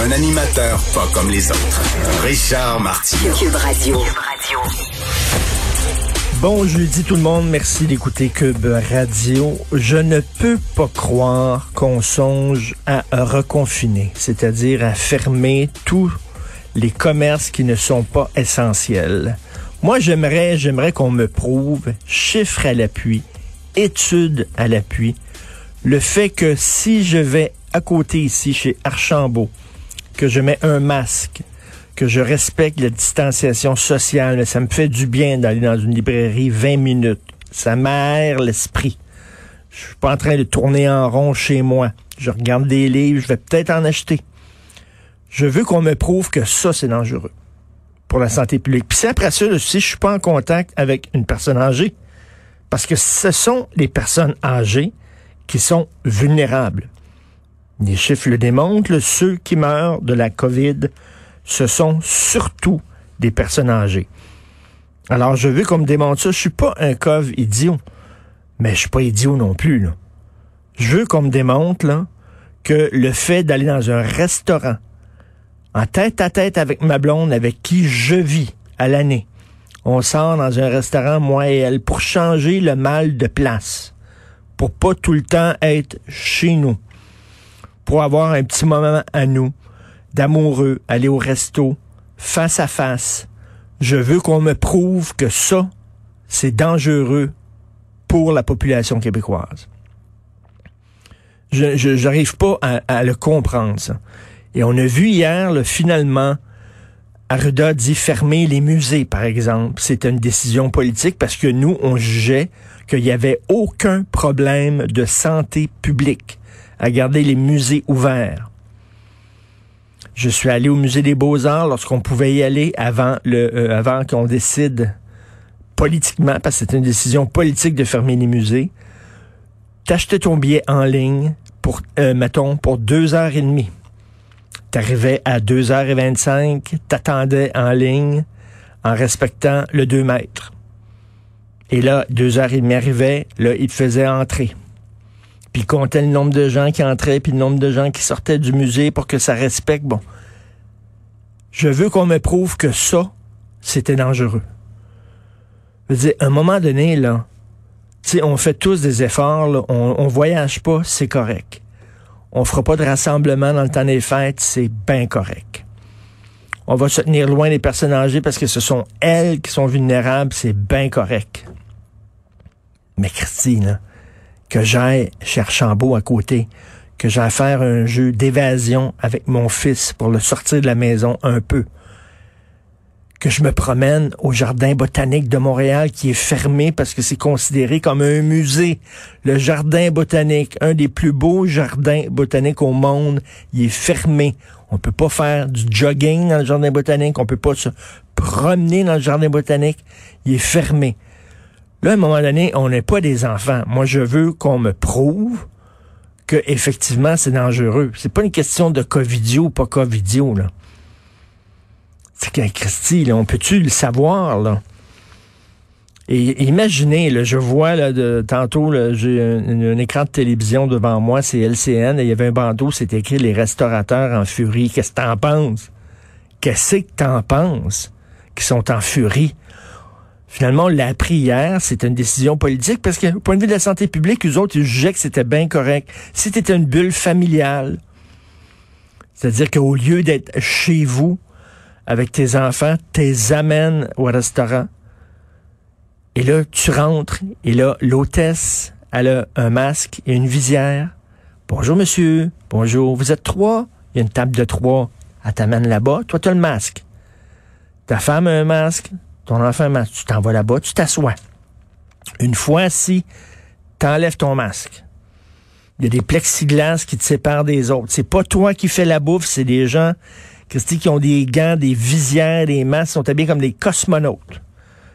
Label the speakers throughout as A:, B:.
A: Un animateur pas comme les autres. Richard Martineau.
B: Cube Radio.
C: Bon jeudi tout le monde, merci d'écouter Cube Radio. Je ne peux pas croire qu'on songe à reconfiner, c'est-à-dire à fermer tous les commerces qui ne sont pas essentiels. Moi, j'aimerais, j'aimerais qu'on me prouve, chiffres à l'appui, études à l'appui, le fait que si je vais à côté ici chez Archambault, que je mets un masque, que je respecte la distanciation sociale. Ça me fait du bien d'aller dans une librairie 20 minutes. Ça m'aère l'esprit. Je suis pas en train de tourner en rond chez moi. Je regarde des livres, je vais peut-être en acheter. Je veux qu'on me prouve que ça, c'est dangereux pour la santé publique. Puis après ça, si je suis pas en contact avec une personne âgée, parce que ce sont les personnes âgées qui sont vulnérables. Les chiffres le démontrent, ceux qui meurent de la COVID ce sont surtout des personnes âgées. Alors, je veux qu'on me démontre ça. Je suis pas un cove idiot, mais je suis pas idiot non plus. Je veux qu'on me démontre que le fait d'aller dans un restaurant, en tête à tête avec ma blonde, avec qui je vis à l'année, on sort dans un restaurant, moi et elle, pour changer le mal de place, pour pas tout le temps être chez nous, pour avoir un petit moment à nous, d'amoureux, aller au resto, face à face. Je veux qu'on me prouve que ça, c'est dangereux pour la population québécoise. Je n'arrive pas à, le comprendre, ça. Et on a vu hier, finalement, Arruda dit fermer les musées, par exemple. C'était une décision politique parce que nous, on jugeait qu'il n'y avait aucun problème de santé publique à garder les musées ouverts. Je suis allé au musée des Beaux-Arts lorsqu'on pouvait y aller avant euh, qu'on décide politiquement, parce que c'est une décision politique de fermer les musées. T'achetais ton billet en ligne pour, euh, mettons, pour deux heures et demie. T'arrivais à 2h25, t'attendais en ligne en respectant le 2 mètres. Et là, deux heures et demie arrivait, là, il te faisait entrer puis comptait le nombre de gens qui entraient, puis le nombre de gens qui sortaient du musée pour que ça respecte. Bon, je veux qu'on me prouve que ça, c'était dangereux. Je veux dire, à un moment donné, là, on fait tous des efforts, on, on voyage pas, c'est correct. On fera pas de rassemblement dans le temps des fêtes, c'est bien correct. On va se tenir loin des personnes âgées parce que ce sont elles qui sont vulnérables, c'est bien correct. Mais Christine, que j'aille chez à côté, que j'aille faire un jeu d'évasion avec mon fils pour le sortir de la maison un peu, que je me promène au jardin botanique de Montréal qui est fermé parce que c'est considéré comme un musée. Le jardin botanique, un des plus beaux jardins botaniques au monde, il est fermé. On peut pas faire du jogging dans le jardin botanique, on peut pas se promener dans le jardin botanique, il est fermé. Là, à un moment donné, on n'est pas des enfants. Moi, je veux qu'on me prouve que effectivement c'est dangereux. C'est pas une question de Covidio ou pas Covidio, là. C'est qu'un Christy, là, on peut-tu le savoir, là? Et imaginez, là, je vois là, de, tantôt, j'ai un, écran de télévision devant moi, c'est LCN, et il y avait un bandeau, c'est écrit Les restaurateurs en furie. Qu'est-ce que t'en penses? Qu'est-ce que t'en penses? Qui sont en furie? Finalement, on l'a appris hier, c'est une décision politique parce que, au point de vue de la santé publique, eux autres, ils jugeaient que c'était bien correct. C'était une bulle familiale, c'est-à-dire qu'au lieu d'être chez vous avec tes enfants, t'es amènes au restaurant. Et là, tu rentres, et là, l'hôtesse, elle a un masque et une visière. Bonjour, monsieur. Bonjour. Vous êtes trois? Il y a une table de trois. Elle t'amène là-bas. Toi, tu as le masque. Ta femme a un masque. Ton enfant, tu t'en vas là-bas, tu t'assois. Une fois si tu enlèves ton masque, Il y a des plexiglas qui te séparent des autres. C'est pas toi qui fais la bouffe, c'est des gens, Christy, qui ont des gants, des visières, des masques, sont habillés comme des cosmonautes.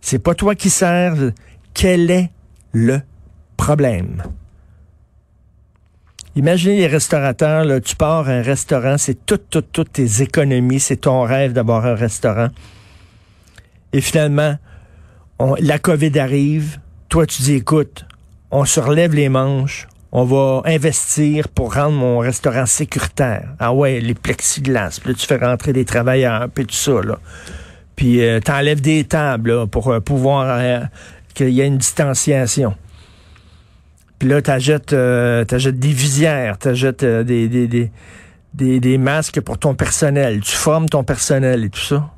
C: C'est pas toi qui sers. Quel est le problème? Imaginez les restaurateurs, là, tu pars à un restaurant, c'est toutes, toutes, toutes tes économies, c'est ton rêve d'avoir un restaurant. Et finalement, la COVID arrive, toi tu dis, écoute, on se relève les manches, on va investir pour rendre mon restaurant sécuritaire. Ah ouais, les plexiglas, puis là, tu fais rentrer des travailleurs, puis tout ça, là. Puis euh, t'enlèves des tables pour euh, pouvoir euh, qu'il y ait une distanciation. Puis là, t'achètes, des visières, t'achètes des, des, des, des masques pour ton personnel. Tu formes ton personnel et tout ça.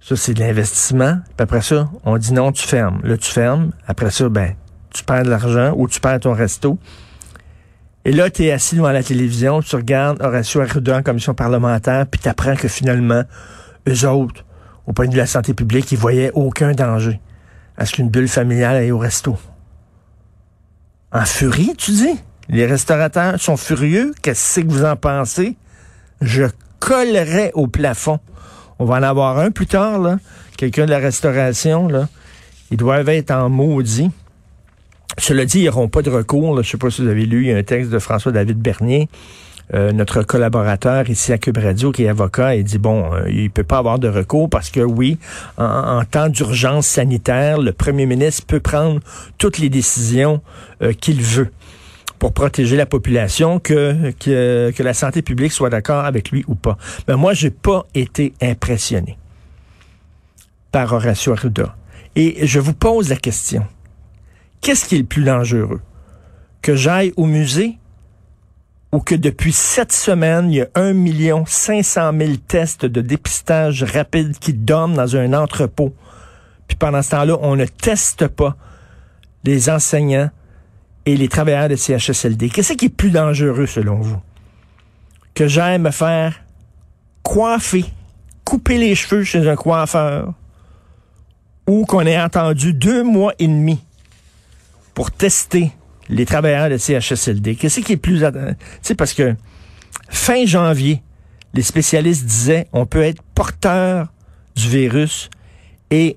C: Ça, c'est de l'investissement. Puis après ça, on dit non, tu fermes. Là, tu fermes. Après ça, ben, tu perds de l'argent ou tu perds ton resto. Et là, tu es assis devant la télévision, tu regardes Horacio Arruda en commission parlementaire, puis tu apprends que finalement, eux autres, au point de vue de la santé publique, ils voyaient aucun danger à ce qu'une bulle familiale aille au resto. En furie, tu dis? Les restaurateurs sont furieux. Qu'est-ce que vous en pensez? Je collerai au plafond. On va en avoir un plus tard, là. Quelqu'un de la restauration, là. Ils doivent être en maudit. Cela dit, ils n'auront pas de recours. Là. Je ne sais pas si vous avez lu, un texte de François-David Bernier, euh, notre collaborateur ici à Cube Radio, qui est avocat, il dit, bon, euh, il peut pas avoir de recours parce que oui, en, en temps d'urgence sanitaire, le premier ministre peut prendre toutes les décisions euh, qu'il veut pour protéger la population, que, que, la santé publique soit d'accord avec lui ou pas. Mais moi, j'ai pas été impressionné par Horacio Arruda. Et je vous pose la question. Qu'est-ce qui est le plus dangereux? Que j'aille au musée ou que depuis sept semaines, il y a un million cinq cent mille tests de dépistage rapide qui dorment dans un entrepôt? Puis pendant ce temps-là, on ne teste pas les enseignants et les travailleurs de CHSLD. Qu'est-ce qui est plus dangereux selon vous? Que j'aille me faire coiffer, couper les cheveux chez un coiffeur ou qu'on ait entendu deux mois et demi pour tester les travailleurs de CHSLD. Qu'est-ce qui est plus... Tu sais, parce que fin janvier, les spécialistes disaient on peut être porteur du virus et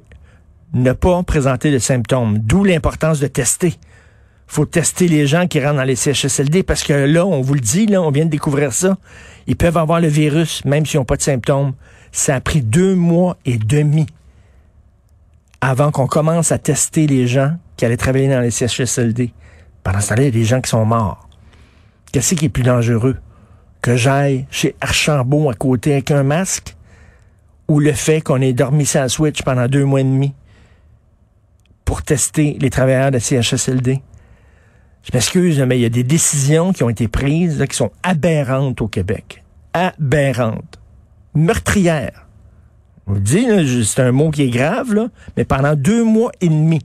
C: ne pas présenter de symptômes. D'où l'importance de tester. Faut tester les gens qui rentrent dans les CHSLD parce que là, on vous le dit, là, on vient de découvrir ça. Ils peuvent avoir le virus même s'ils n'ont pas de symptômes. Ça a pris deux mois et demi avant qu'on commence à tester les gens qui allaient travailler dans les CHSLD. Pendant ce temps-là, il y a des gens qui sont morts. Qu'est-ce qui est plus dangereux? Que j'aille chez Archambault à côté avec un masque ou le fait qu'on ait dormi sans switch pendant deux mois et demi pour tester les travailleurs de CHSLD? Je m'excuse, mais il y a des décisions qui ont été prises là, qui sont aberrantes au Québec. Aberrantes. Meurtrières. Vous le dis, c'est un mot qui est grave, là, mais pendant deux mois et demi,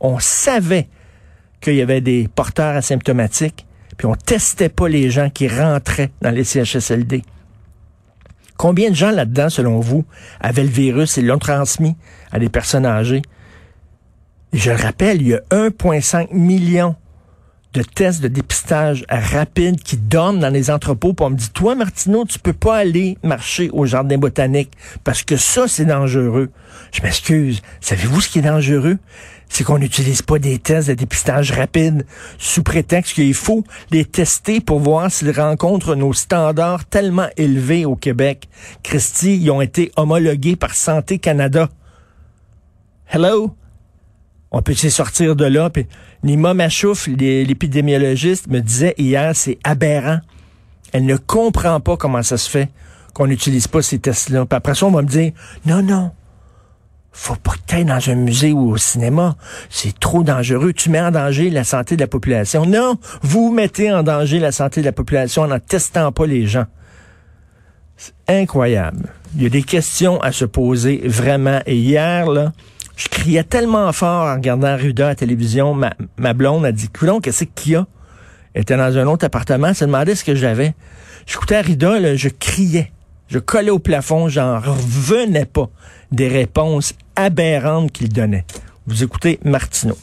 C: on savait qu'il y avait des porteurs asymptomatiques, puis on testait pas les gens qui rentraient dans les CHSLD. Combien de gens là-dedans, selon vous, avaient le virus et l'ont transmis à des personnes âgées? Et je le rappelle, il y a 1,5 million de tests de dépistage rapide qui dorment dans les entrepôts. Puis on me dit, toi, Martineau, tu peux pas aller marcher au jardin botanique parce que ça, c'est dangereux. Je m'excuse. Savez-vous ce qui est dangereux? C'est qu'on n'utilise pas des tests de dépistage rapide sous prétexte qu'il faut les tester pour voir s'ils rencontrent nos standards tellement élevés au Québec. Christy, ils ont été homologués par Santé Canada. Hello? On peut s'y sortir de là. Puis Nima Machouf, l'épidémiologiste, me disait hier, c'est aberrant. Elle ne comprend pas comment ça se fait qu'on n'utilise pas ces tests-là. Puis après ça, on va me dire, non, non, faut pas que dans un musée ou au cinéma. C'est trop dangereux. Tu mets en danger la santé de la population. Non, vous mettez en danger la santé de la population en n'en testant pas les gens. C'est incroyable. Il y a des questions à se poser vraiment. Et hier, là, je criais tellement fort en regardant Ruda à la télévision. Ma, ma blonde a dit, coulon, qu'est-ce qu'il y a? Elle était dans un autre appartement, elle se demandait ce que j'avais. J'écoutais Rida, là, je criais. Je collais au plafond, j'en revenais pas des réponses aberrantes qu'il donnait. Vous écoutez Martineau.